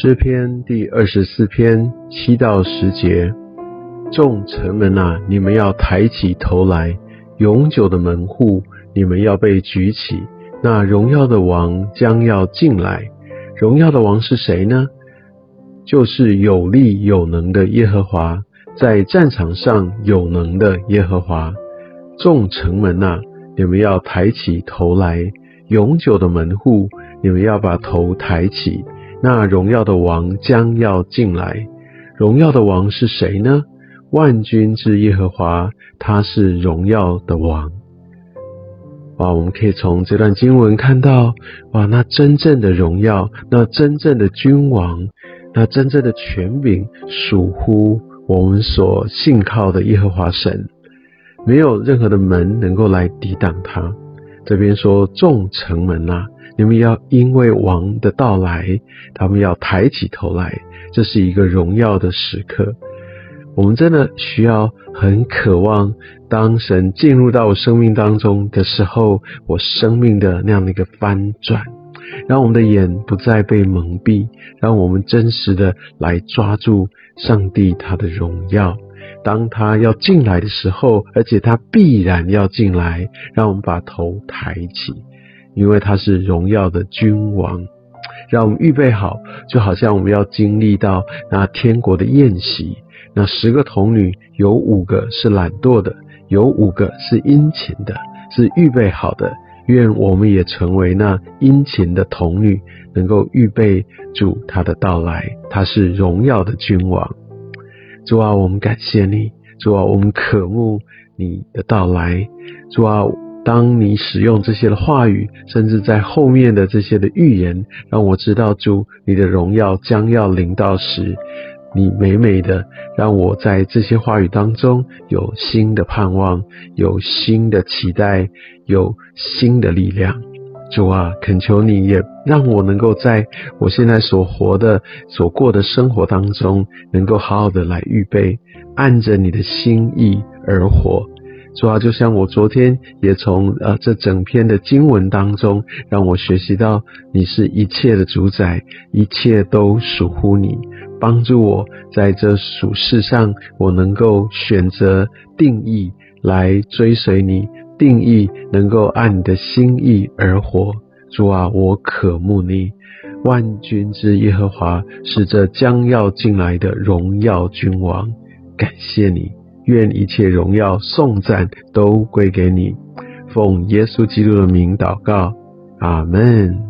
诗篇第二十四篇七到十节：众城门啊，你们要抬起头来；永久的门户，你们要被举起。那荣耀的王将要进来。荣耀的王是谁呢？就是有力有能的耶和华，在战场上有能的耶和华。众城门啊，你们要抬起头来；永久的门户，你们要把头抬起。那荣耀的王将要进来，荣耀的王是谁呢？万军之耶和华，他是荣耀的王。哇，我们可以从这段经文看到，哇，那真正的荣耀，那真正的君王，那真正的权柄，属乎我们所信靠的耶和华神，没有任何的门能够来抵挡他。这边说众城门呐。你们要因为王的到来，他们要抬起头来，这是一个荣耀的时刻。我们真的需要很渴望，当神进入到我生命当中的时候，我生命的那样的一个翻转，让我们的眼不再被蒙蔽，让我们真实的来抓住上帝他的荣耀。当他要进来的时候，而且他必然要进来，让我们把头抬起。因为他是荣耀的君王，让我们预备好，就好像我们要经历到那天国的宴席。那十个童女有五个是懒惰的，有五个是殷勤的，是预备好的。愿我们也成为那殷勤的童女，能够预备主他的到来。他是荣耀的君王。主啊，我们感谢你。主啊，我们渴慕你的到来。主啊。当你使用这些的话语，甚至在后面的这些的预言，让我知道主你的荣耀将要临到时，你美美的让我在这些话语当中有新的盼望，有新的期待，有新的力量。主啊，恳求你也让我能够在我现在所活的、所过的生活当中，能够好好的来预备，按着你的心意而活。主啊，就像我昨天也从呃这整篇的经文当中，让我学习到你是一切的主宰，一切都属乎你，帮助我在这属世上，我能够选择定义来追随你，定义能够按你的心意而活。主啊，我渴慕你，万军之耶和华是这将要进来的荣耀君王，感谢你。愿一切荣耀颂赞都归给你，奉耶稣基督的名祷告，阿门。